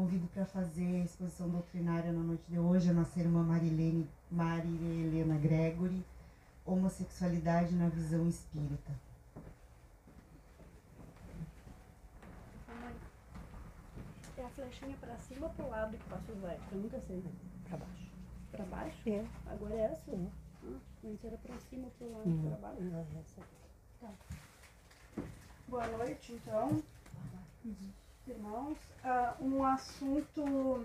Convido para fazer a exposição doutrinária na noite de hoje a nossa irmã Marilene, Maria Helena Gregory, Homossexualidade na Visão Espírita. É a flechinha para cima ou para o lado que passa os velhos? Eu nunca sei, né? Para baixo. Para baixo? É. Agora é essa? É. Ah, antes era para cima ou para o lado Não, para baixo? não, essa. Boa noite, então. Irmãos, Ah, um assunto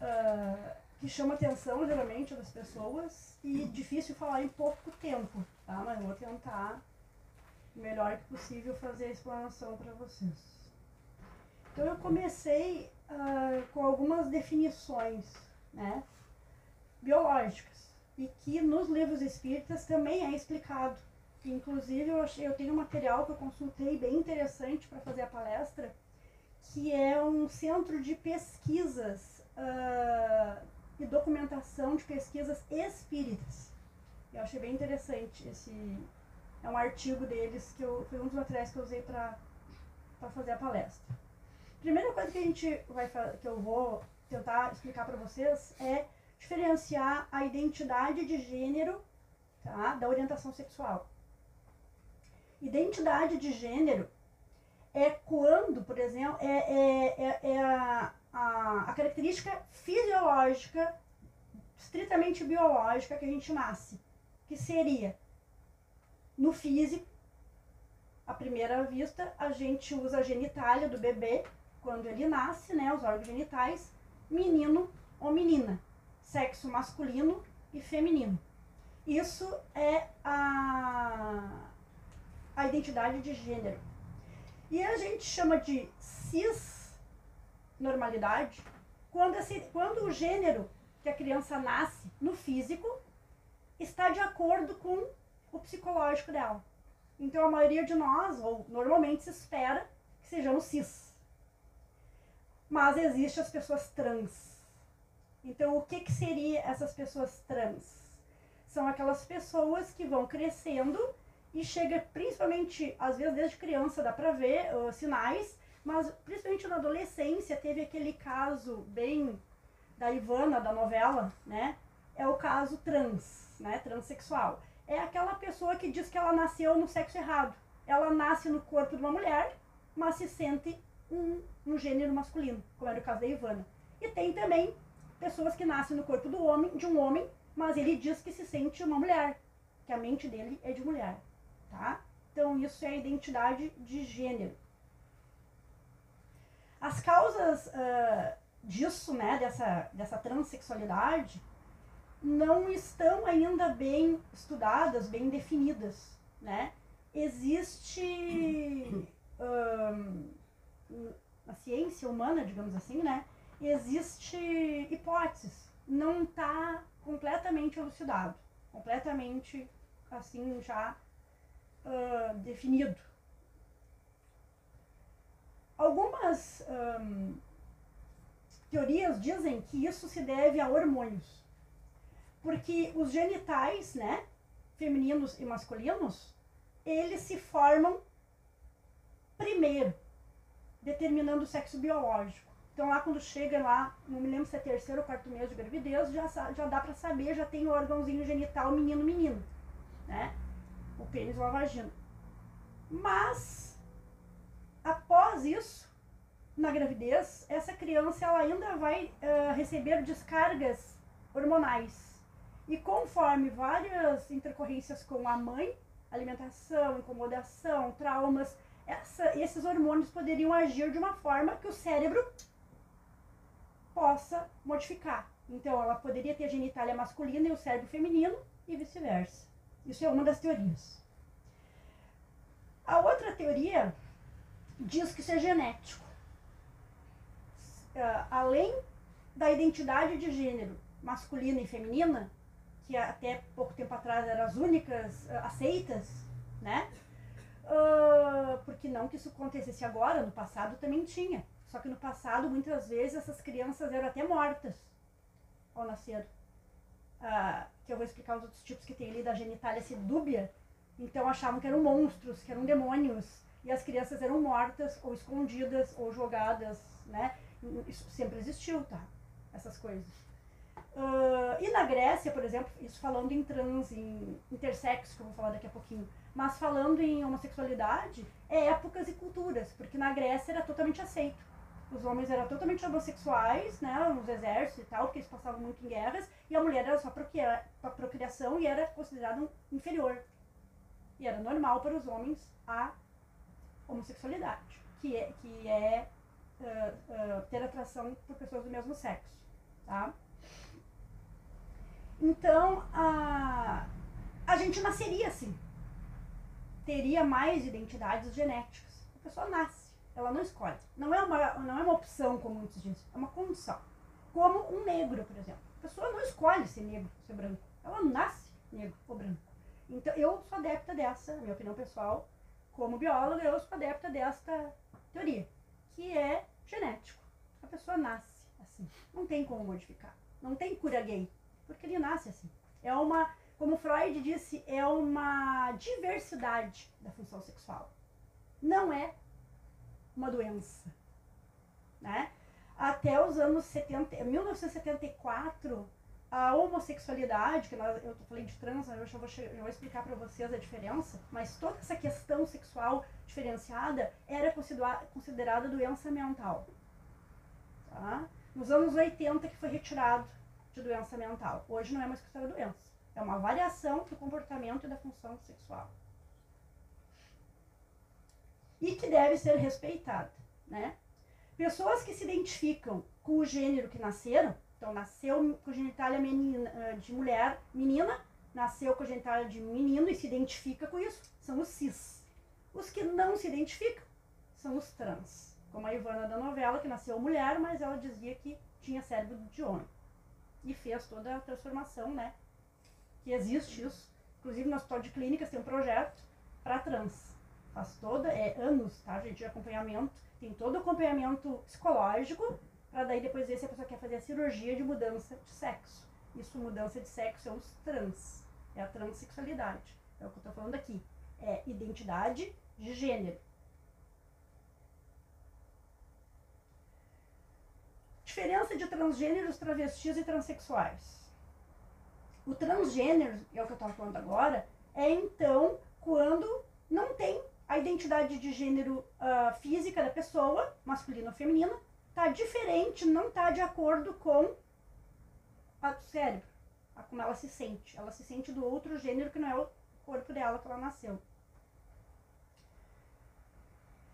ah, que chama atenção geralmente das pessoas e difícil falar em pouco tempo, tá? Mas eu vou tentar o melhor que possível fazer a explanação para vocês. Então eu comecei ah, com algumas definições, né? Biológicas e que nos livros espíritas também é explicado. Inclusive, eu, achei, eu tenho um material que eu consultei bem interessante para fazer a palestra, que é um centro de pesquisas ah, e documentação de pesquisas espíritas. Eu achei bem interessante esse. É um artigo deles que eu, foi um dos materiais que eu usei para fazer a palestra. Primeira coisa que a gente vai que eu vou tentar explicar para vocês é diferenciar a identidade de gênero tá, da orientação sexual. Identidade de gênero é quando, por exemplo, é, é, é, é a, a, a característica fisiológica, estritamente biológica que a gente nasce, que seria no físico, à primeira vista, a gente usa a genitália do bebê quando ele nasce, né, os órgãos genitais, menino ou menina, sexo masculino e feminino. Isso é a, a identidade de gênero. E a gente chama de cis normalidade quando, esse, quando o gênero que a criança nasce no físico está de acordo com o psicológico dela. Então a maioria de nós, ou normalmente se espera que sejamos cis. Mas existem as pessoas trans. Então o que, que seria essas pessoas trans? São aquelas pessoas que vão crescendo e chega principalmente, às vezes desde criança dá pra ver uh, sinais, mas principalmente na adolescência teve aquele caso bem da Ivana da novela, né? É o caso trans, né? Transsexual. É aquela pessoa que diz que ela nasceu no sexo errado. Ela nasce no corpo de uma mulher, mas se sente um, um gênero masculino, como era o caso da Ivana. E tem também pessoas que nascem no corpo do homem, de um homem, mas ele diz que se sente uma mulher, que a mente dele é de mulher, tá? Então isso é a identidade de gênero. As causas ah, disso, né, dessa, dessa transexualidade, não estão ainda bem estudadas, bem definidas, né? Existe ahn, a ciência humana, digamos assim, né? Existe hipóteses, não está completamente elucidado, completamente assim já ah, definido. Algumas ahn, teorias dizem que isso se deve a hormônios, porque os genitais, né, femininos e masculinos, eles se formam primeiro, determinando o sexo biológico. Então lá quando chega lá, não me lembro se é terceiro ou quarto mês de gravidez, já, já dá pra saber, já tem o órgãozinho genital menino menino, né? O pênis ou a vagina. Mas após isso, na gravidez, essa criança ela ainda vai ah, receber descargas hormonais. E conforme várias intercorrências com a mãe, alimentação, incomodação, traumas, essa- esses hormônios poderiam agir de uma forma que o cérebro possa modificar. Então, ela poderia ter genitália masculina e o cérebro feminino e vice-versa. Isso é uma das teorias. A outra teoria diz que isso é genético. Ah, além da identidade de gênero masculina e feminina, que até pouco tempo atrás eram as únicas ah, aceitas, né? Ah, porque não que isso acontecesse agora, no passado também tinha. Só que no passado, muitas vezes, essas crianças eram até mortas ao nascer. Ah, que eu vou explicar os outros tipos que tem ali da genitália se dúbia. Então achavam que eram monstros, que eram demônios. e as crianças eram mortas ou escondidas ou jogadas, né? Isso sempre existiu, tá? Essas coisas. Uh, e na Grécia, por exemplo, isso falando em trans, em intersexo, que eu vou falar daqui a pouquinho, mas falando em homossexualidade, é épocas e culturas, porque na Grécia era totalmente aceito. Os homens eram totalmente homossexuais, né, nos exércitos e tal, porque eles passavam muito em guerras, e a mulher era só para procriação e era considerada inferior. E era normal para os homens a homossexualidade, que é, que é uh, uh, ter atração por pessoas do mesmo sexo, tá? Então, a, a gente nasceria assim. Teria mais identidades genéticas. A pessoa nasce, ela não escolhe. Não é uma, não é uma opção, como muitos dizem, é uma condição. Como um negro, por exemplo. A pessoa não escolhe ser negro, ser branco. Ela nasce negro ou branco. Então, eu sou adepta dessa, minha opinião pessoal, como bióloga, eu sou adepta desta teoria, que é genético. A pessoa nasce assim. Não tem como modificar. Não tem cura gay porque ele nasce assim. É uma, como Freud disse, é uma diversidade da função sexual. Não é uma doença, né? Até os anos 70, 1974, a homossexualidade, que nós, eu falei de trans, eu já vou, já vou explicar para vocês a diferença, mas toda essa questão sexual diferenciada era considerada doença mental. Tá? Nos anos 80 que foi retirado de doença mental. Hoje não é mais considerada doença. É uma variação do comportamento e da função sexual. E que deve ser respeitada, né? Pessoas que se identificam com o gênero que nasceram, então nasceu com genitália menina, eh, de mulher, menina, nasceu com genitália de menino e se identifica com isso, são os cis. Os que não se identificam são os trans. Como a Ivana da novela, que nasceu mulher, mas ela dizia que tinha cérebro de homem e fez toda a transformação, né? Que existe isso. Inclusive no Hospital de Clínicas tem um projeto para trans. Faz toda, é anos, tá, gente, de acompanhamento. Tem todo o acompanhamento psicológico para daí depois ver se a pessoa quer fazer a cirurgia de mudança de sexo. Isso, mudança de sexo, é os trans. É a transexualidade. É o que eu tô falando aqui. É identidade de gênero. Diferença de transgêneros, travestis e transexuais. O transgênero, é o que eu estou falando agora, é então quando não tem a identidade de gênero uh, física da pessoa, masculina ou feminina, está diferente, não está de acordo com o cérebro, a como ela se sente. Ela se sente do outro gênero que não é o corpo dela que ela nasceu.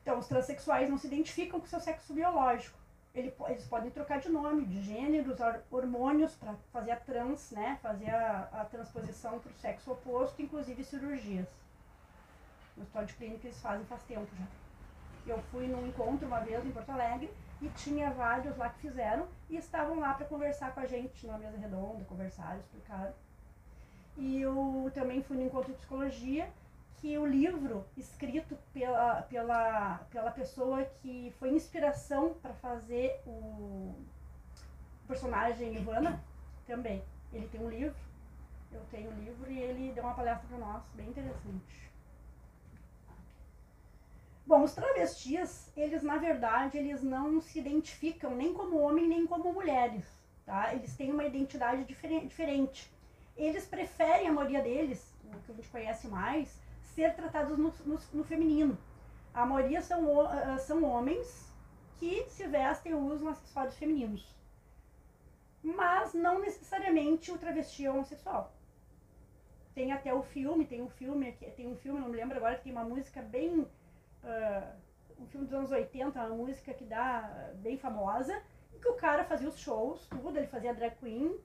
Então, os transexuais não se identificam com seu sexo biológico ele, eles podem trocar de nome, de gêneros, hormônios para fazer a trans, né? Fazer a, a transposição para o sexo oposto, inclusive cirurgias. No hospital de clínica eles fazem faz tempo já. Eu fui num encontro uma vez em Porto Alegre e tinha vários lá que fizeram e estavam lá para conversar com a gente numa mesa redonda, conversaram, explicaram. E eu também fui no encontro de psicologia que o livro escrito pela, pela, pela pessoa que foi inspiração para fazer o personagem Ivana também. Ele tem um livro, eu tenho um livro e ele deu uma palestra para nós, bem interessante. Bom, os travestis, eles na verdade, eles não se identificam nem como homem nem como mulheres, tá? Eles têm uma identidade diferente. Eles preferem, a maioria deles, o que a gente conhece mais, ser tratados no, no, no feminino. A maioria são, uh, são homens que se vestem ou usam acessórios femininos. Mas não necessariamente o travesti é homossexual. Tem até o filme, tem um filme, tem um filme, não me lembro agora, que tem uma música bem. Uh, um filme dos anos 80, uma música que dá bem famosa, em que o cara fazia os shows, tudo, ele fazia drag queen,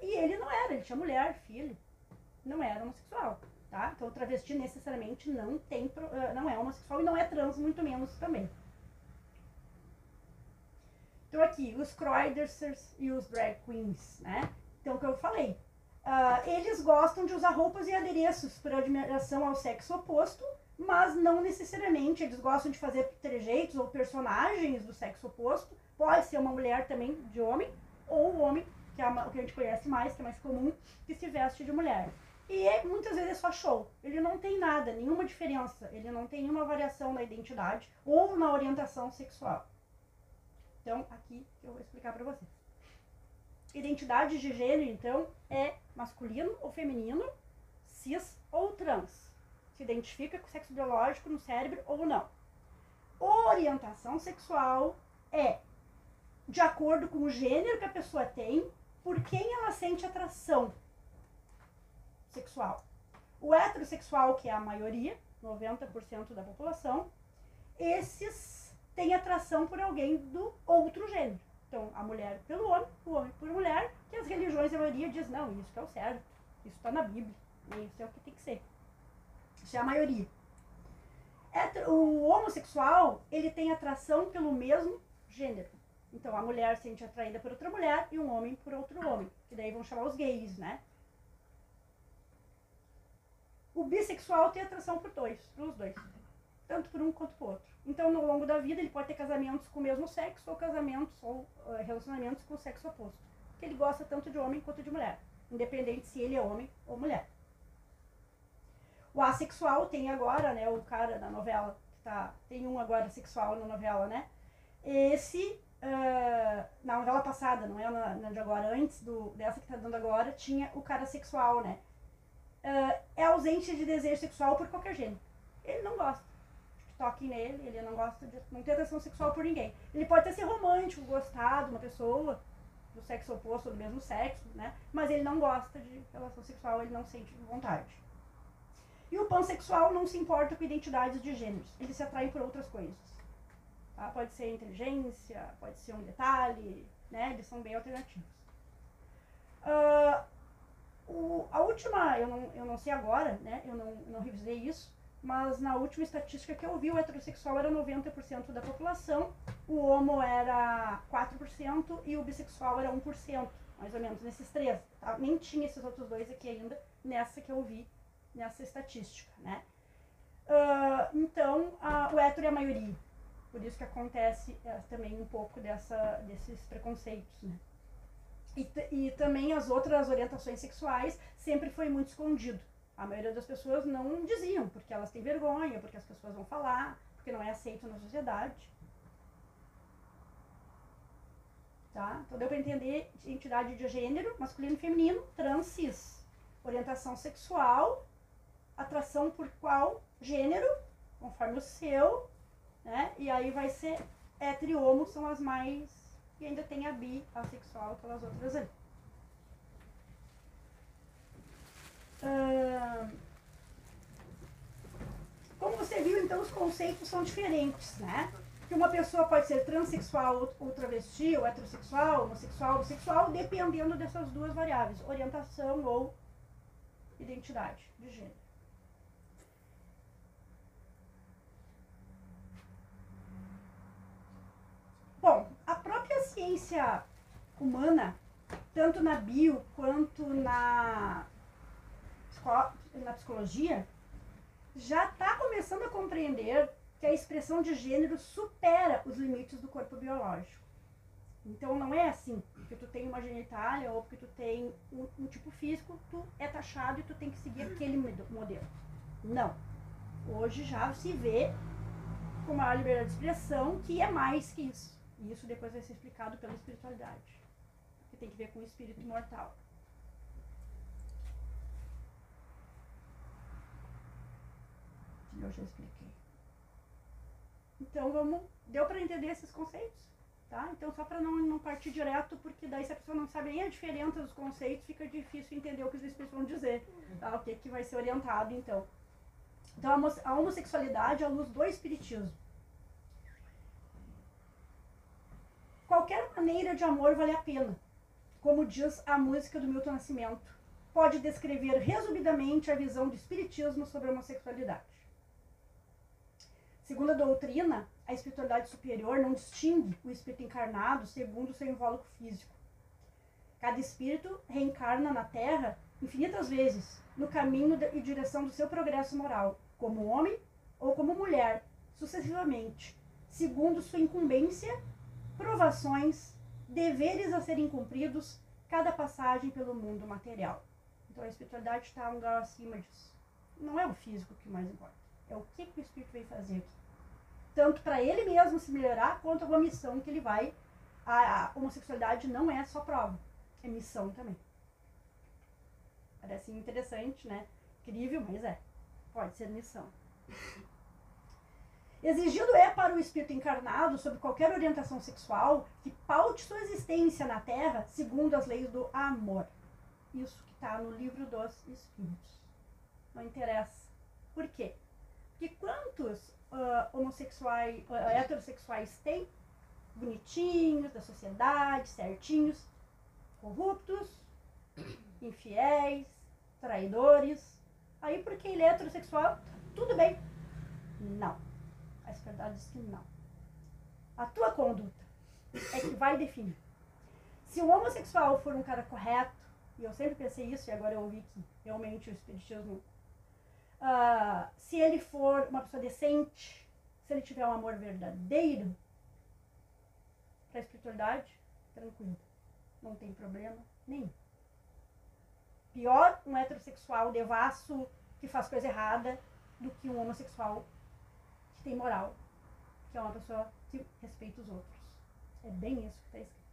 e ele não era, ele tinha mulher, filho, não era homossexual tá? Então, o travesti necessariamente não tem, eh, não é homossexual e não é trans, muito menos também. Então, aqui, os croiders e os drag queens, né? Então, o que eu falei, uh, eles gostam de usar roupas e adereços por admiração ao sexo oposto, mas não necessariamente eles gostam de fazer trejeitos ou personagens do sexo oposto. Pode ser uma mulher também de homem, ou o homem, que é o que a gente conhece mais, que é mais comum, que se veste de mulher. E é, muitas vezes é só show. Ele não tem nada, nenhuma diferença. Ele não tem nenhuma variação na identidade ou na orientação sexual. Então, aqui eu vou explicar para vocês. Identidade de gênero, então, é masculino ou feminino, cis ou trans. Se identifica com o sexo biológico no cérebro ou não. Orientação sexual é de acordo com o gênero que a pessoa tem, por quem ela sente atração sexual. O heterossexual, que é a maioria, 90% da população, esses têm atração por alguém do outro gênero. Então, a mulher pelo homem, o homem por mulher, que as religiões, a maioria, diz, não, isso é o certo, isso está na Bíblia, isso é o que tem que ser. É a maioria. O homossexual, ele tem atração pelo mesmo gênero. Então, a mulher se sente atraída por outra mulher e um homem por outro homem. Que daí vão chamar os gays, né? O bissexual tem atração por dois, pelos dois. Tanto por um quanto por outro. Então, no longo da vida, ele pode ter casamentos com o mesmo sexo ou casamentos ou uh, relacionamentos com o sexo oposto. Que ele gosta tanto de homem quanto de mulher. Independente se ele é homem ou mulher. O assexual tem agora, né, o cara da novela, que tá, tem um agora sexual na novela, né? Esse, uh, na novela passada, não é na, na, de agora, antes do, dessa que tá dando agora, tinha o cara sexual, né? uh, é ausente de desejo sexual por qualquer gênero. Ele não gosta que toquem nele, ele não gosta de não ter atração sexual por ninguém. Ele pode até ser romântico, gostar de uma pessoa do sexo oposto, do mesmo sexo, né? Mas ele não gosta de relação sexual, ele não sente vontade. E o pansexual não se importa com identidades de gêneros, ele se atrai por outras coisas. Tá? Pode ser inteligência, pode ser um detalhe, né? Eles são bem alternativos. Uh, o, a última, eu não, eu não sei agora, né? Eu não, não revisei isso, mas na última estatística que eu vi, o heterossexual era 90% da população, o homo era 4% e o bissexual era 1%, mais ou menos, nesses três. Tá? Nem tinha esses outros dois aqui ainda, nessa que eu vi, nessa estatística, né? Uh, então, a, o hétero é a maioria. Por isso que acontece é, também um pouco dessa, desses preconceitos, né? E, e também as outras orientações sexuais sempre foi muito escondido. A maioria das pessoas não diziam, porque elas têm vergonha, porque as pessoas vão falar, porque não é aceito na sociedade. Tá? Então deu para entender identidade de gênero, masculino e feminino, trans, cis. Orientação sexual, atração por qual gênero, conforme o seu, né? E aí vai ser hétero homo são as mais e ainda tem a bi, assexual, aquelas outras ali. como você viu, então, os conceitos são diferentes, né? Que uma pessoa pode ser transexual ou travesti, ou heterossexual, homossexual, bissexual, dependendo dessas duas variáveis, orientação ou identidade de gênero. Bom, a própria ciência humana, tanto na bio quanto na, na psicologia, já está começando a compreender que a expressão de gênero supera os limites do corpo biológico. Então não é assim, porque tu tem uma genitália ou porque tu tem um, um tipo físico, tu é taxado e tu tem que seguir aquele modelo. Não. Hoje já se vê com maior liberdade de expressão que é mais que isso. E isso depois vai ser explicado pela espiritualidade, que tem que ver com o espírito imortal. Eu já expliquei. Então vamos. Deu para entender esses conceitos? Tá? Então só para não, não partir direto, porque daí se a pessoa não sabe nem a diferença dos conceitos, fica difícil entender o que os espíritos vão dizer. Tá? O que, que vai ser orientado então. Então a homossexualidade é a luz do espiritismo. Qualquer maneira de amor vale a pena, como diz a música do Milton Nascimento. Pode descrever resumidamente a visão do Espiritismo sobre a homossexualidade. Segundo a doutrina, a espiritualidade superior não distingue o espírito encarnado segundo seu invólucro físico. Cada espírito reencarna na Terra infinitas vezes, no caminho e direção do seu progresso moral, como homem ou como mulher, sucessivamente, segundo sua incumbência provações, deveres a serem cumpridos, cada passagem pelo mundo material. Então a espiritualidade está um grau acima disso. Não é o físico que mais importa. É o que, que o espírito veio fazer aqui. Tanto para ele mesmo se melhorar, quanto a uma missão que ele vai. A, a homossexualidade não é só prova, é missão também. Parece interessante, né? Incrível, mas é. Pode ser missão. Exigido é para o espírito encarnado, sob qualquer orientação sexual, que paute sua existência na Terra segundo as leis do amor. Isso que está no livro dos Espíritos. Não interessa. Por quê? Porque quantos uh, homossexuais, uh, heterossexuais tem? Bonitinhos, da sociedade, certinhos, corruptos, infiéis, traidores. Aí porque ele é heterossexual, tudo bem. Não. A espiritualidade diz que não. A tua conduta é que vai definir. Se o homossexual for um cara correto, e eu sempre pensei isso e agora eu ouvi que realmente o espiritismo. Uh, se ele for uma pessoa decente, se ele tiver um amor verdadeiro, para a espiritualidade, tranquilo. Não tem problema nenhum. Pior um heterossexual devasso que faz coisa errada do que um homossexual tem moral, que é uma pessoa que respeita os outros. É bem isso que está escrito.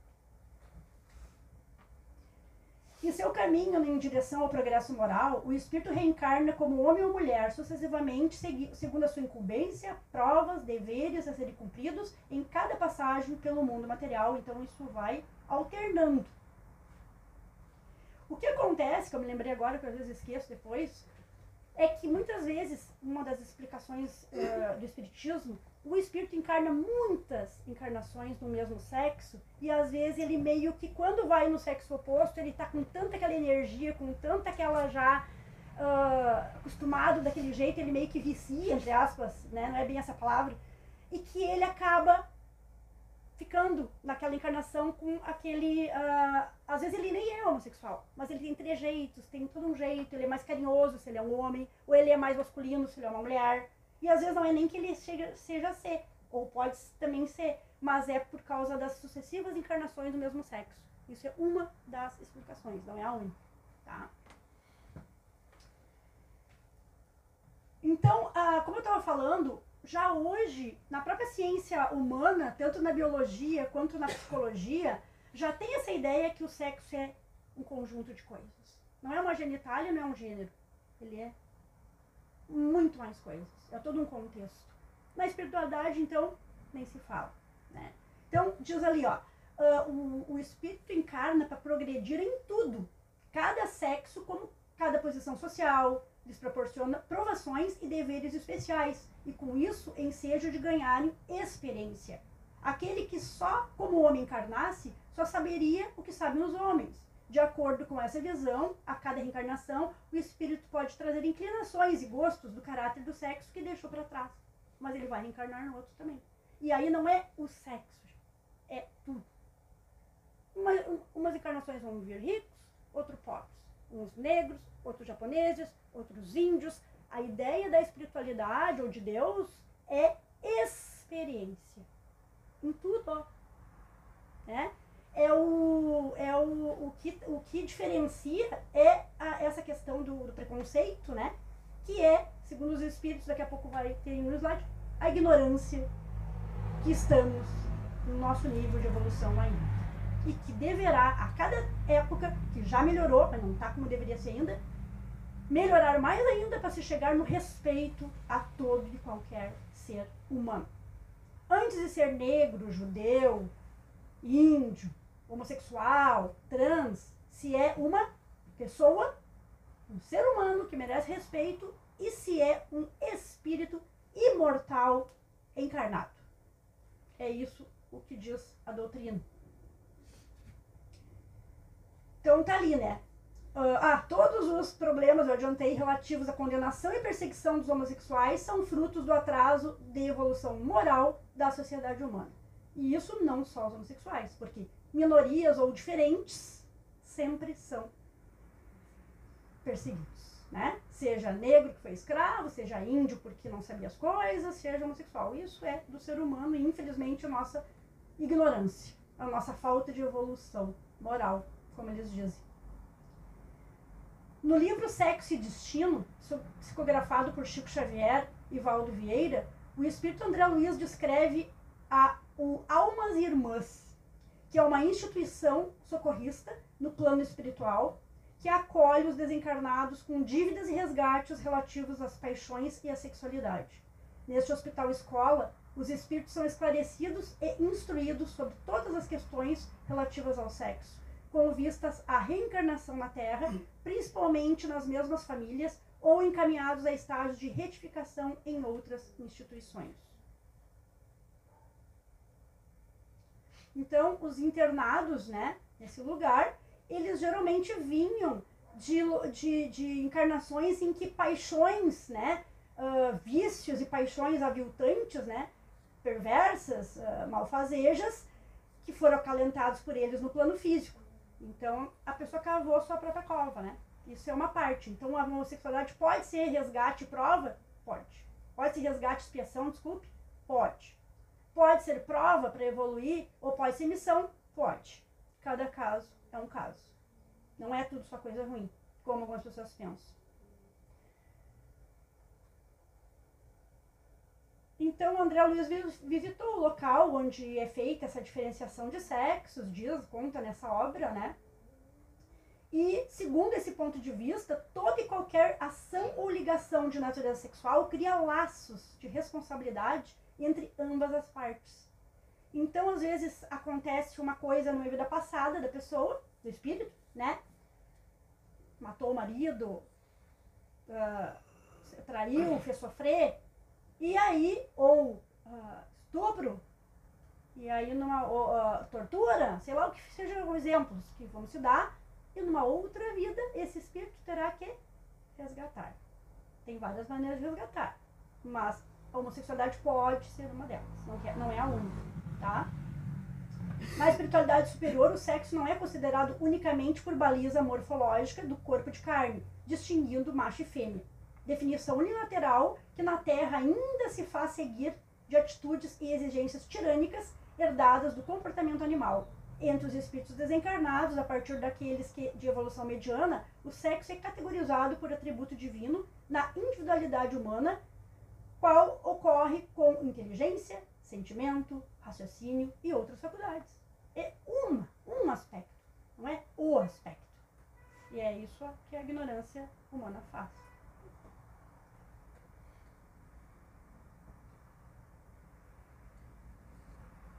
Em seu caminho em direção ao progresso moral, o espírito reencarna como homem ou mulher, sucessivamente segundo a sua incumbência, provas, deveres a serem cumpridos em cada passagem pelo mundo material. Então isso vai alternando. O que acontece, que eu me lembrei agora, que às vezes esqueço depois, é que muitas vezes, uma das explicações uh, do espiritismo, o espírito encarna muitas encarnações no mesmo sexo e às vezes ele meio que quando vai no sexo oposto ele tá com tanta aquela energia, com tanta aquela já uh, acostumado daquele jeito, ele meio que vicia, entre aspas, né? não é bem essa palavra, e que ele acaba ficando naquela encarnação com aquele. Uh, às vezes ele nem é homossexual, mas ele tem trejeitos, tem todo um jeito, ele é mais carinhoso se ele é um homem, ou ele é mais masculino se ele é uma mulher. E às vezes não é nem que ele chega, seja ser, ou pode também ser, mas é por causa das sucessivas encarnações do mesmo sexo. Isso é uma das explicações, não é a única. Tá? Então, ah, como eu estava falando, já hoje, na própria ciência humana, tanto na biologia quanto na psicologia, já tem essa ideia que o sexo é um conjunto de coisas. Não é uma genitália, não é um gênero. Ele é muito mais coisas. É todo um contexto. Na espiritualidade, então, nem se fala. Né? Então, diz ali, ó, uh, o, o espírito encarna para progredir em tudo. Cada sexo, como cada posição social, lhes proporciona provações e deveres especiais, e com isso ensejo de ganharem experiência. Aquele que só como homem encarnasse, só saberia o que sabem os homens. De acordo com essa visão, a cada reencarnação, o espírito pode trazer inclinações e gostos do caráter do sexo que deixou para trás. Mas ele vai reencarnar no outro também. E aí não é o sexo, é tudo. Uma, umas encarnações vão vir ricos, outros pobres. Uns negros, outros japoneses, outros índios. A ideia da espiritualidade ou de Deus é experiência. Em tudo. Né? É, o, é o, o, que, o que diferencia é a, essa questão do, do, preconceito, né? Que é, segundo os espíritos, daqui a pouco vai ter no slide, a ignorância que estamos no nosso nível de evolução ainda. E que deverá, a cada época, que já melhorou, mas não está como deveria ser ainda, melhorar mais ainda para se chegar no respeito a todo e qualquer ser humano. Antes de ser negro, judeu, índio, homossexual, trans, se é uma pessoa, um ser humano que merece respeito e se é um espírito imortal encarnado. É isso o que diz a doutrina. Então tá ali, né? Uh, ah, todos os problemas, eu adiantei, relativos à condenação e perseguição dos homossexuais são frutos do atraso de evolução moral da sociedade humana. E isso não só os homossexuais, porque minorias ou diferentes sempre são perseguidos, né? Seja negro que foi escravo, seja índio porque não sabia as coisas, seja homossexual. Isso é do ser humano e infelizmente a nossa ignorância, a nossa falta de evolução moral, como eles dizem. No livro Sexo e Destino, psicografado por Chico Xavier e Valdo Vieira, o espírito André Luiz descreve a, o Almas Irmãs, que é uma instituição socorrista no plano espiritual que acolhe os desencarnados com dívidas e resgates relativos às paixões e à sexualidade. Neste hospital escola, os espíritos são esclarecidos e instruídos sobre todas as questões relativas ao sexo, com vistas à reencarnação na Terra, principalmente nas mesmas famílias ou encaminhados a estágios de retificação em outras instituições. Então, os internados, né, nesse lugar, eles geralmente vinham de, de, de encarnações em que paixões, né, uh, vícios e paixões aviltantes, né, perversas, uh, malfazejas, que foram acalentados por eles no plano físico. Então, a pessoa cavou sua própria cova, né? Isso é uma parte. Então, a homossexualidade pode ser resgate e prova? Pode. Pode ser resgate e expiação, desculpe? Pode. Pode ser prova para evoluir ou pode ser missão? Pode. Cada caso é um caso. Não é tudo só coisa ruim, como algumas pessoas pensam. Então, André Luiz visitou o local onde é feita essa diferenciação de sexos, diz, conta nessa obra, né? E, segundo esse ponto de vista, toda e qualquer ação ou ligação de natureza sexual cria laços de responsabilidade entre ambas as partes. Então, às vezes, acontece uma coisa numa vida passada da pessoa, do espírito, né? Matou o marido, uh, traiu, fez sofrer, e aí, ou uh, estupro, e aí numa uh, tortura, sei lá o que sejam exemplos que vamos se dar, e numa outra vida esse espírito terá que resgatar. Tem várias maneiras de resgatar, mas a homossexualidade pode ser uma delas, não, é, não é a única, tá? Na espiritualidade superior, o sexo não é considerado unicamente por baliza morfológica do corpo de carne, distinguindo macho e fêmea. Definição unilateral que na Terra ainda se faz seguir de atitudes e exigências tirânicas herdadas do comportamento animal, entre os espíritos desencarnados, a partir daqueles que, de evolução mediana, o sexo é categorizado por atributo divino na individualidade humana, qual ocorre com inteligência, sentimento, raciocínio e outras faculdades. É uma, um aspecto, não é o aspecto. E é isso que a ignorância humana faz.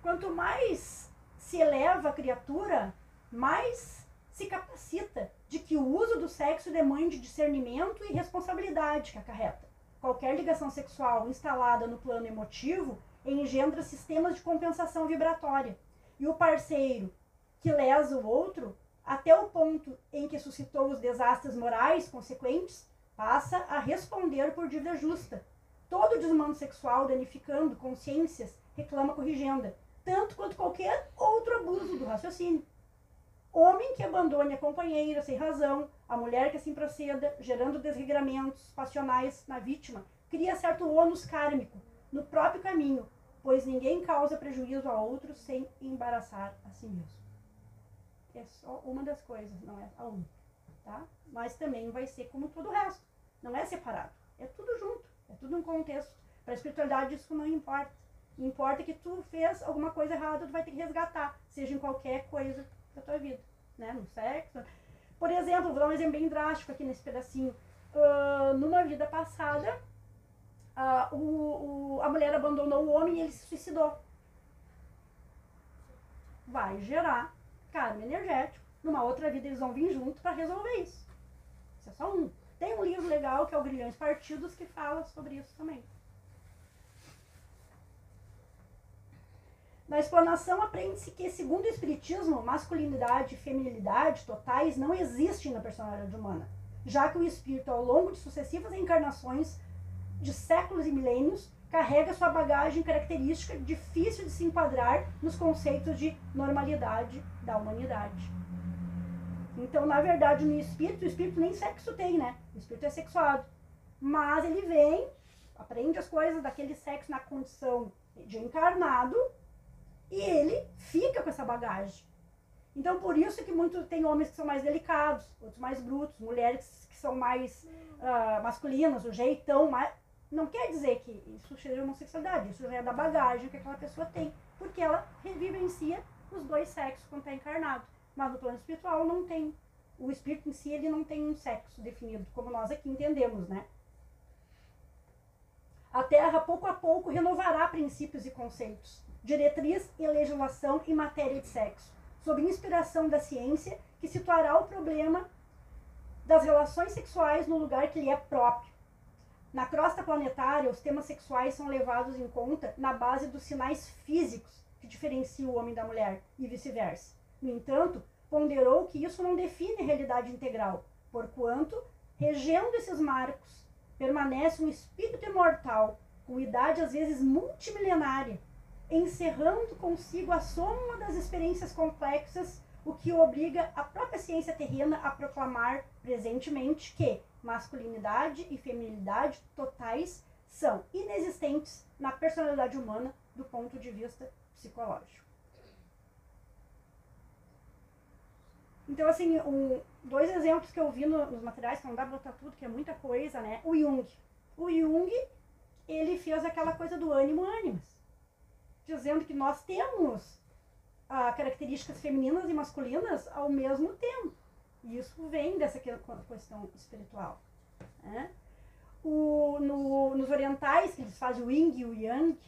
Quanto mais se eleva a criatura, mais se capacita de que o uso do sexo demande discernimento e responsabilidade que acarreta. Qualquer ligação sexual instalada no plano emotivo engendra sistemas de compensação vibratória. E o parceiro que lesa o outro, até o ponto em que suscitou os desastres morais consequentes, passa a responder por dívida justa. Todo desmando sexual danificando consciências reclama corrigenda tanto quanto qualquer outro abuso do raciocínio. Homem que abandone a companheira sem razão, a mulher que assim proceda, gerando desregramentos passionais na vítima, cria certo ônus kármico no próprio caminho, pois ninguém causa prejuízo a outro sem embaraçar a si mesmo. É só uma das coisas, não é a única, tá? Mas também vai ser como todo o resto, não é separado, é tudo junto, é tudo um contexto. Para a espiritualidade isso não importa. Importa que tu fez alguma coisa errada, tu vai ter que resgatar, seja em qualquer coisa da tua vida, né? No sexo. Por exemplo, vou dar um exemplo bem drástico aqui nesse pedacinho. Uh, numa vida passada, uh, o, o, a mulher abandonou o homem e ele se suicidou. Vai gerar karma energético. Numa outra vida eles vão vir junto para resolver isso. Isso é só um. Tem um livro legal que é o Brilhões Partidos que fala sobre isso também. Na explanação, aprende-se que, segundo o Espiritismo, masculinidade e feminilidade totais não existem na personalidade humana, já que o espírito, ao longo de sucessivas encarnações de séculos e milênios, carrega sua bagagem característica difícil de se enquadrar nos conceitos de normalidade da humanidade. Então, na verdade, no espírito, o espírito nem sexo tem, né? O espírito é sexuado. Mas ele vem, aprende as coisas daquele sexo na condição de encarnado e ele fica com essa bagagem. Então, por isso que muito tem homens que são mais delicados, outros mais brutos, mulheres que são mais uh, masculinas, o jeitão mais... Não quer dizer que isso seja homossexualidade, isso já é da bagagem que aquela pessoa tem, porque ela revivencia os dois sexos quando está encarnado. Mas no plano espiritual não tem. O espírito em si ele não tem um sexo definido, como nós aqui entendemos, né? A Terra, pouco a pouco, renovará princípios e conceitos, diretriz e legislação em matéria de sexo, sob inspiração da ciência, que situará o problema das relações sexuais no lugar que lhe é próprio. Na crosta planetária, os temas sexuais são levados em conta na base dos sinais físicos que diferenciam o homem da mulher e vice-versa. No entanto, ponderou que isso não define a realidade integral, porquanto, regendo esses marcos, permanece um espírito imortal, com idade às vezes multimilenária, encerrando consigo a soma das experiências complexas, o que obriga a própria ciência terrena a proclamar presentemente que masculinidade e feminilidade totais são inexistentes na personalidade humana do ponto de vista psicológico. Então, assim, um, dois exemplos que eu vi no, nos materiais, que não dá pra botar tudo, que é muita coisa, né? O Jung. O Jung, ele fez aquela coisa do ânimo animus, dizendo que nós temos ah, características femininas e masculinas ao mesmo tempo. E isso vem dessa questão espiritual. Né? O, no, nos orientais, que eles fazem o yin e o yang,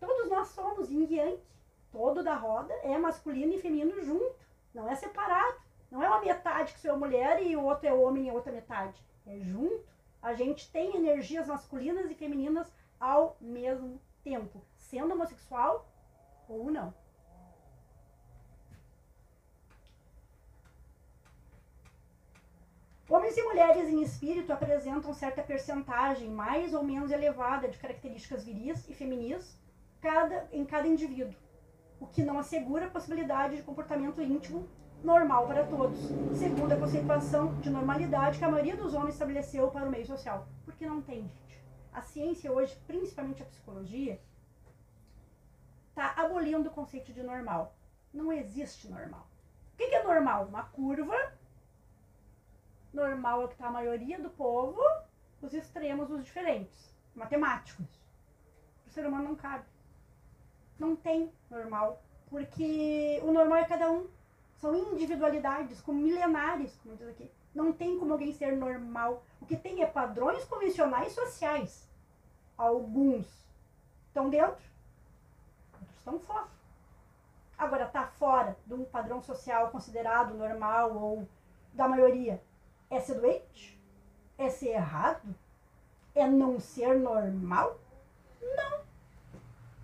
todos nós somos yin e yang. Todo da roda é masculino e feminino junto. Não é separado. Não é uma metade que sou mulher e o outro é homem e a outra metade. É junto. A gente tem energias masculinas e femininas ao mesmo tempo, sendo homossexual ou não. Homens e mulheres em espírito apresentam certa percentagem mais ou menos elevada de características viris e feminis cada, em cada indivíduo o que não assegura a possibilidade de comportamento íntimo normal para todos, segundo a conceituação de normalidade que a maioria dos homens estabeleceu para o meio social. Porque não tem. A ciência hoje, principalmente a psicologia, está abolindo o conceito de normal. Não existe normal. O que é normal? Uma curva. Normal é o que está a maioria do povo, os extremos, os diferentes. Matemáticos. O ser humano não cabe. Não tem normal. Porque o normal é cada um. São individualidades, como milenares, como diz aqui. Não tem como alguém ser normal. O que tem é padrões convencionais sociais. Alguns estão dentro, outros estão fora. Agora, tá fora de um padrão social considerado normal ou da maioria. É ser doente? É ser errado? É não ser normal? Não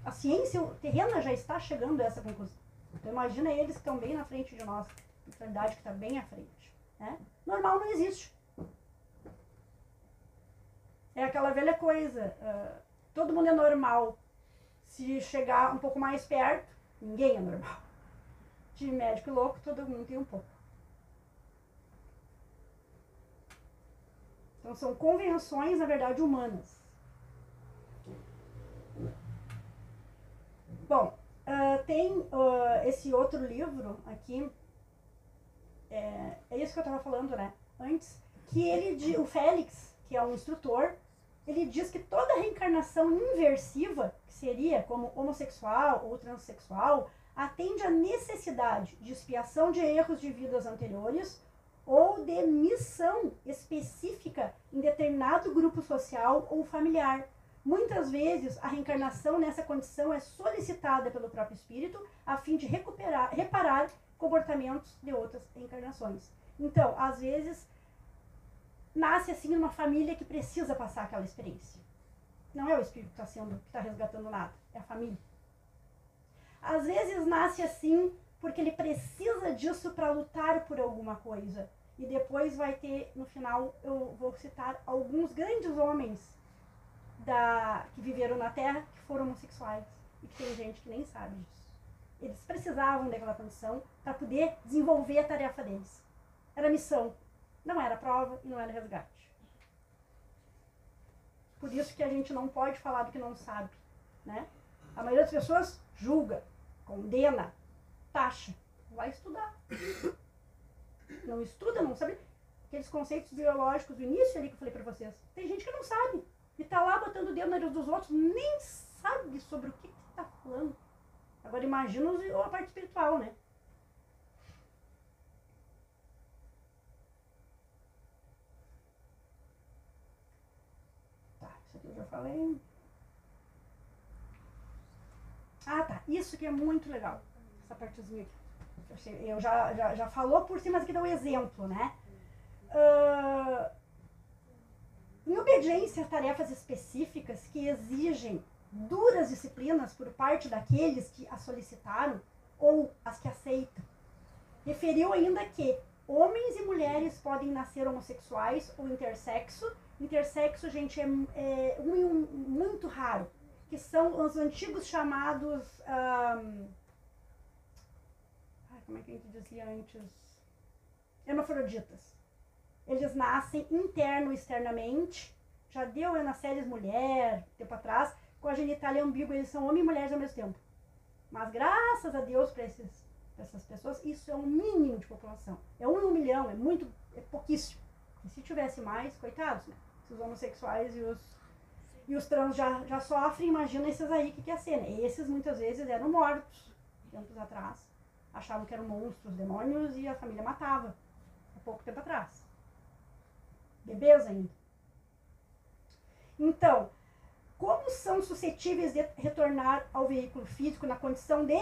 a ciência terrena já está chegando a essa conclusão. Então imagina eles que estão bem na frente de nós, a realidade que está bem à frente. Né? Normal não existe. É aquela velha coisa, uh, todo mundo é normal. Se chegar um pouco mais perto, ninguém é normal. De médico louco, todo mundo tem um pouco. Então são convenções, na verdade, humanas. Bom, uh, tem uh, esse outro livro aqui, é, é isso que eu estava falando, né? Antes, que ele, o Félix, que é um instrutor, ele diz que toda reencarnação inversiva, que seria como homossexual ou transexual, atende à necessidade de expiação de erros de vidas anteriores ou de missão específica em determinado grupo social ou familiar, Muitas vezes a reencarnação nessa condição é solicitada pelo próprio espírito a fim de recuperar, reparar comportamentos de outras reencarnações. Então, às vezes, nasce assim uma família que precisa passar aquela experiência. Não é o espírito que está sendo, que está resgatando nada, é a família. Às vezes nasce assim porque ele precisa disso para lutar por alguma coisa. E depois vai ter, no final, eu vou citar alguns grandes homens da, que viveram na Terra que foram homossexuais e que tem gente que nem sabe disso. Eles precisavam daquela condição para poder desenvolver a tarefa deles. Era missão, não era prova e não era resgate. Por isso que a gente não pode falar do que não sabe, né? A maioria das pessoas julga, condena, taxa? Vai estudar. Não estuda, não sabe. Aqueles conceitos biológicos do início ali que eu falei pra vocês. Tem gente que não sabe. E tá lá botando o dedo na dos outros, nem sabe sobre o que, que tá falando. Agora imagina a parte espiritual, né? Tá, isso aqui eu já falei. Ah, tá. Isso que é muito legal. Essa partezinha aqui. Eu já, já, já falou por cima, mas aqui dá um exemplo, né? Uh, em obediência a tarefas específicas que exigem duras disciplinas por parte daqueles que a solicitaram ou as que aceitam. Referiu ainda que homens e mulheres podem nascer homossexuais ou intersexo. Intersexo, gente, é, é um, um, muito raro que são os antigos chamados. Um, ai, como é que a gente dizia antes? Hermafroditas. Eles nascem interno e externamente. Já deu nas séries Mulher, tempo atrás, com a genitália ambígua, eles são homem e mulher ao mesmo tempo. Mas graças a Deus para essas pessoas, isso é um mínimo de população. É um um milhão, é muito, é pouquíssimo. E se tivesse mais, coitados, né? Os homossexuais e os e os trans já, já sofrem, imagina esses aí que quer ser, né? Esses muitas vezes eram mortos tempos atrás. Achavam que eram monstros, demônios e a família matava há pouco tempo atrás. Bebês ainda. Então, como são suscetíveis de retornar ao veículo físico na condição de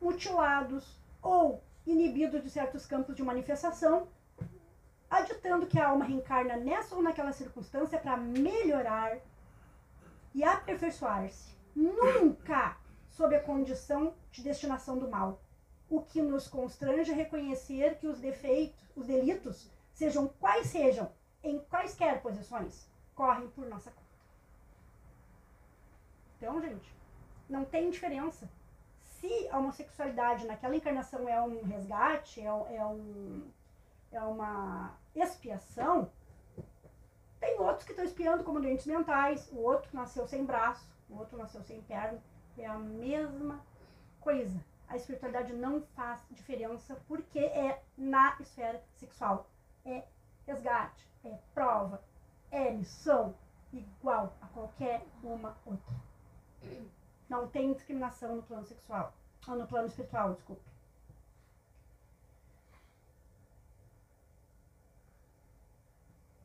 mutilados ou inibidos de certos campos de manifestação, aditando que a alma reencarna nessa ou naquela circunstância para melhorar e aperfeiçoar-se, nunca sob a condição de destinação do mal, o que nos constrange a reconhecer que os defeitos, os delitos, sejam quais sejam, em quaisquer posições, correm por nossa conta. Então, gente, não tem diferença. Se a homossexualidade naquela encarnação é um resgate, é, é, um, é uma expiação, tem outros que estão espiando como doentes mentais, o outro nasceu sem braço, o outro nasceu sem perna. É a mesma coisa. A espiritualidade não faz diferença porque é na esfera sexual. É resgate, é prova, é missão igual a qualquer uma outra. Não tem discriminação no plano sexual, ou no plano espiritual, desculpe.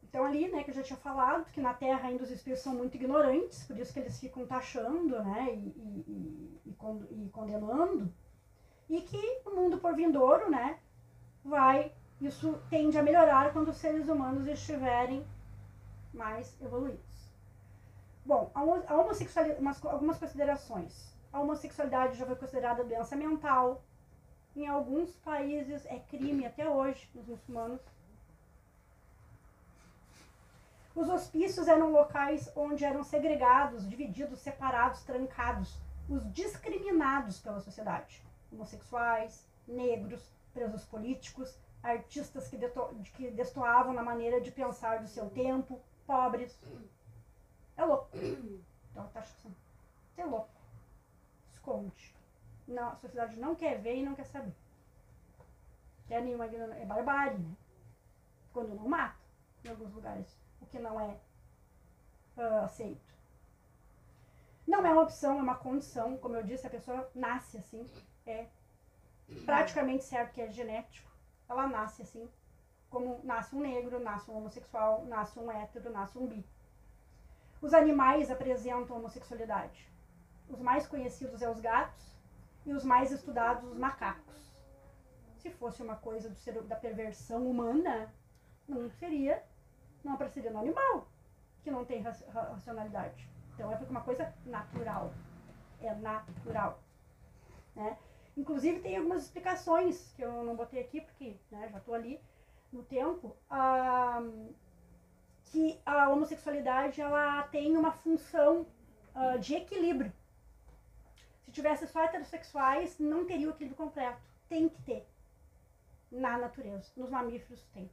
Então ali, né, que eu já tinha falado, que na Terra ainda os espíritos são muito ignorantes, por isso que eles ficam taxando, né, e, e, e, e condenando, e que o mundo por vindouro, né, vai, isso tende a melhorar quando os seres humanos estiverem mais evoluídos. Bom, a umas, algumas considerações. A homossexualidade já foi considerada doença mental. Em alguns países é crime até hoje, nos muçulmanos os hospícios eram locais onde eram segregados, divididos, separados, trancados, os discriminados pela sociedade. Homossexuais, negros, presos políticos, artistas que, que destoavam na maneira de pensar do seu tempo, pobres. É louco. Então, tá achando. É louco. Esconde. Não, a sociedade não quer ver e não quer saber. Quer nenhuma é barbárie, né? Quando não mata, em alguns lugares que não é uh, aceito. Não é uma opção, é uma condição. Como eu disse, a pessoa nasce assim. É praticamente certo que é genético. Ela nasce assim. Como nasce um negro, nasce um homossexual, nasce um hétero, nasce um bi. Os animais apresentam homossexualidade. Os mais conhecidos são os gatos e os mais estudados os macacos. Se fosse uma coisa do ser, da perversão humana, não seria não no animal, que não tem racionalidade. Então é uma coisa natural. É natural. Né? Inclusive tem algumas explicações que eu não botei aqui, porque né, já estou ali no tempo, ah, que a homossexualidade ela tem uma função ah, de equilíbrio. Se tivesse só heterossexuais, não teria o equilíbrio completo. Tem que ter. Na natureza. Nos mamíferos tem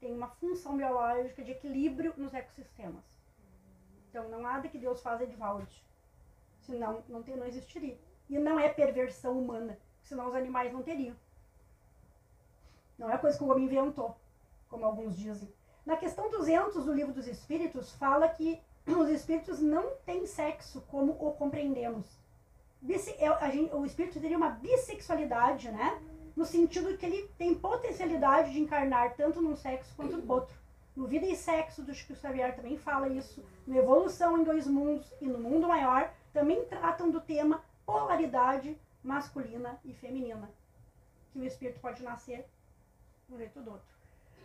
tem uma função biológica de equilíbrio nos ecossistemas. Então, não há nada que Deus faça de valde. Senão, não, tem, não existiria. E não é perversão humana. senão os animais não teriam. Não é coisa que o homem inventou, como alguns dizem. Na questão 200 do Livro dos Espíritos, fala que os espíritos não têm sexo como o compreendemos. É, gente, o espírito teria uma bissexualidade, né? No sentido que ele tem potencialidade de encarnar tanto num sexo quanto no outro. No Vida e Sexo do Chico Xavier também fala isso. No Evolução em Dois Mundos e no Mundo Maior também tratam do tema polaridade masculina e feminina. Que o espírito pode nascer de um jeito do outro.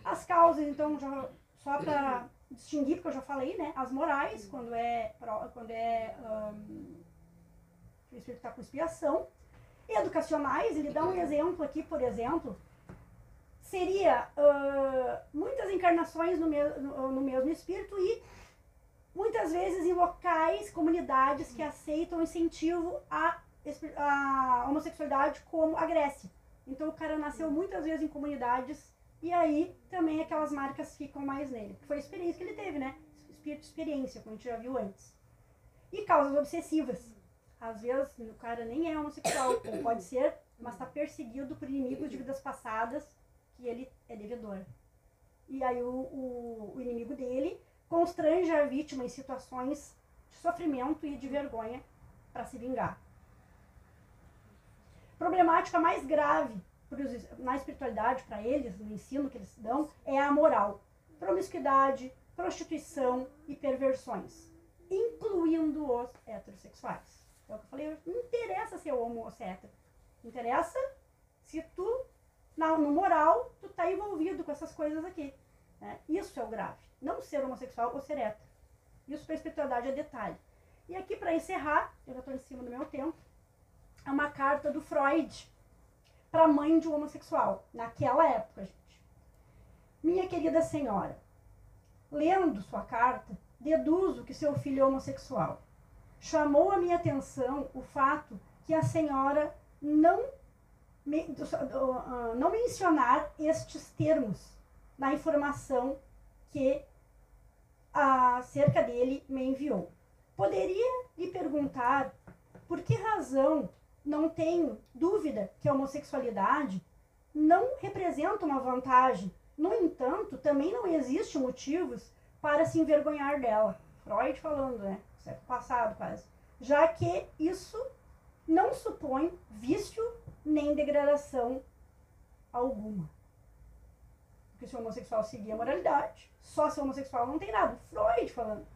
As causas, então, já, só para distinguir, porque eu já falei, né? As morais, quando é, quando é um, o espírito está com expiação. Educacionais, ele dá um exemplo aqui, por exemplo, seria uh, muitas encarnações no, me no, no, mesmo espírito e muitas vezes em locais, comunidades que aceitam incentivo à, à homossexualidade, como a Grécia. Então o cara nasceu muitas vezes em comunidades e aí também aquelas marcas ficam mais nele. Foi a experiência que ele teve, né? Espírito de experiência, como a gente já viu antes. E causas obsessivas. Às vezes o cara nem é homossexual, ou pode ser, mas está perseguido por inimigos de vidas passadas que ele é devedor. E aí o, o, o inimigo dele constrange a vítima em situações de sofrimento e de vergonha para se vingar. Problemática mais grave na espiritualidade para eles, no ensino que eles dão, é a moral. Promiscuidade, prostituição e perversões, incluindo os heterossexuais. É o que eu falei, não interessa se é homo ou hétero. Interessa se tu na, no moral, tu tá envolvido com essas coisas aqui. Né? Isso é o grave. Não ser homossexual ou ser hétero. Isso para espiritualidade é detalhe. E aqui, para encerrar, eu já estou em cima do meu tempo, é uma carta do Freud para a mãe de um homossexual, naquela época, gente. Minha querida senhora, lendo sua carta, deduzo que seu filho é homossexual. Chamou a minha atenção o fato que a senhora não não mencionar estes termos na informação que acerca dele me enviou. Poderia lhe perguntar por que razão não tenho dúvida que a homossexualidade não representa uma vantagem. No entanto, também não existe motivos para se envergonhar dela. Freud falando, né? Século passado quase. Já que isso não supõe vício nem degradação alguma. Porque se o homossexual seguir a moralidade, só se o homossexual não tem nada. Freud falando.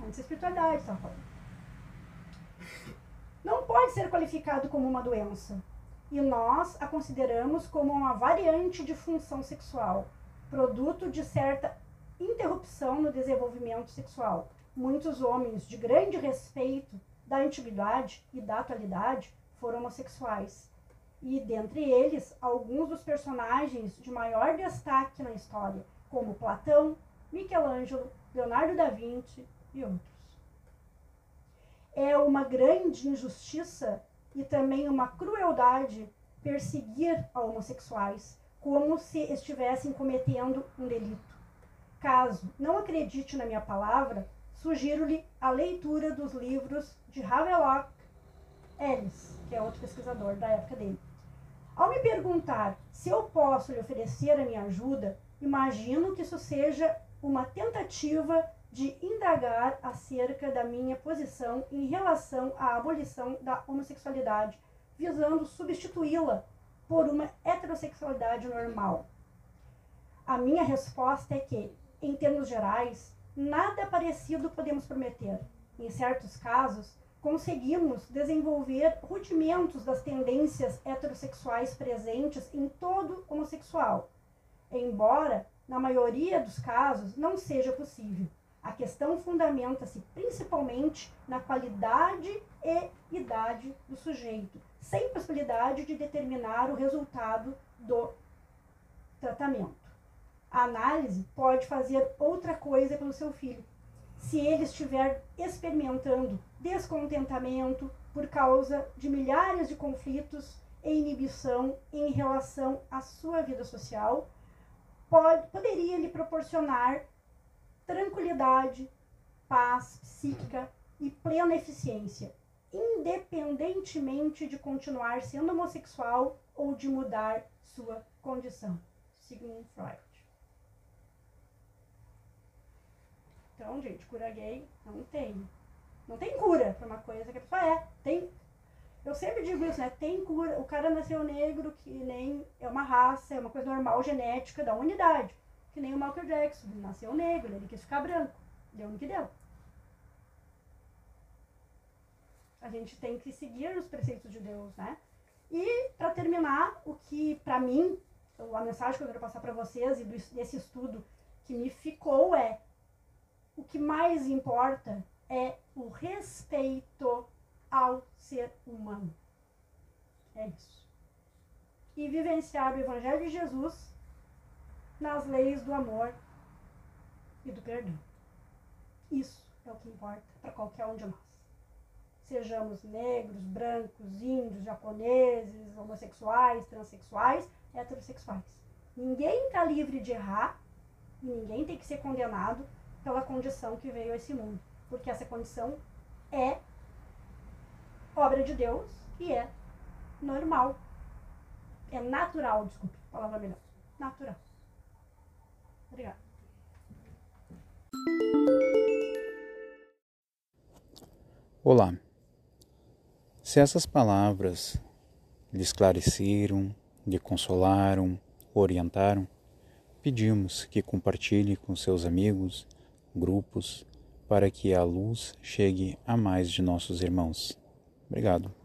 Antes da espiritualidade estava falando. Não pode ser qualificado como uma doença. E nós a consideramos como uma variante de função sexual, produto de certa interrupção no desenvolvimento sexual. Muitos homens de grande respeito da antiguidade e da atualidade foram homossexuais. E dentre eles, alguns dos personagens de maior destaque na história, como Platão, Michelangelo, Leonardo da Vinci e outros. É uma grande injustiça e também uma crueldade perseguir a homossexuais como se estivessem cometendo um delito. Caso não acredite na minha palavra, sugiro-lhe a leitura dos livros de Havelock Ellis, que é outro pesquisador da época dele. Ao me perguntar se eu posso lhe oferecer a minha ajuda, imagino que isso seja uma tentativa de indagar acerca da minha posição em relação à abolição da homossexualidade, visando substituí-la por uma heterossexualidade normal. A minha resposta é que, em termos gerais, nada parecido podemos prometer. Em certos casos, conseguimos desenvolver rudimentos das tendências heterossexuais presentes em todo homossexual, embora, na maioria dos casos, não seja possível. A questão fundamenta-se principalmente na qualidade e idade do sujeito, sem possibilidade de determinar o resultado do tratamento. A análise pode fazer outra coisa pelo seu filho, se ele estiver experimentando descontentamento por causa de milhares de conflitos e inibição em relação à sua vida social, pode, poderia lhe proporcionar tranquilidade, paz psíquica e plena eficiência. independentemente de continuar sendo homossexual ou de mudar sua condição. Sigmund Freud. Então, gente, cura gay não tem. Não tem cura para uma coisa que a pessoa é. Tem. Eu sempre digo isso, né? Tem cura. O cara nasceu negro, que nem é uma raça, é uma coisa normal, genética da unidade. Que nem o Michael Jackson. Ele nasceu negro, ele quis ficar branco. Deu no que deu. A gente tem que seguir os preceitos de Deus, né? E, para terminar, o que, para mim, a mensagem que eu quero passar para vocês e desse estudo que me ficou é: o que mais importa é o respeito ao ser humano. É isso. E vivenciar o Evangelho de Jesus nas leis do amor e do perdão. Isso é o que importa para qualquer um de nós sejamos negros, brancos, índios, japoneses, homossexuais, transexuais, heterossexuais. Ninguém está livre de errar e ninguém tem que ser condenado pela condição que veio a esse mundo, porque essa condição é obra de Deus e é normal. É natural, desculpe, palavra melhor. Natural. Obrigada. Olá. Se essas palavras lhe esclareceram, lhe consolaram, orientaram, pedimos que compartilhe com seus amigos, grupos, para que a luz chegue a mais de nossos irmãos. Obrigado.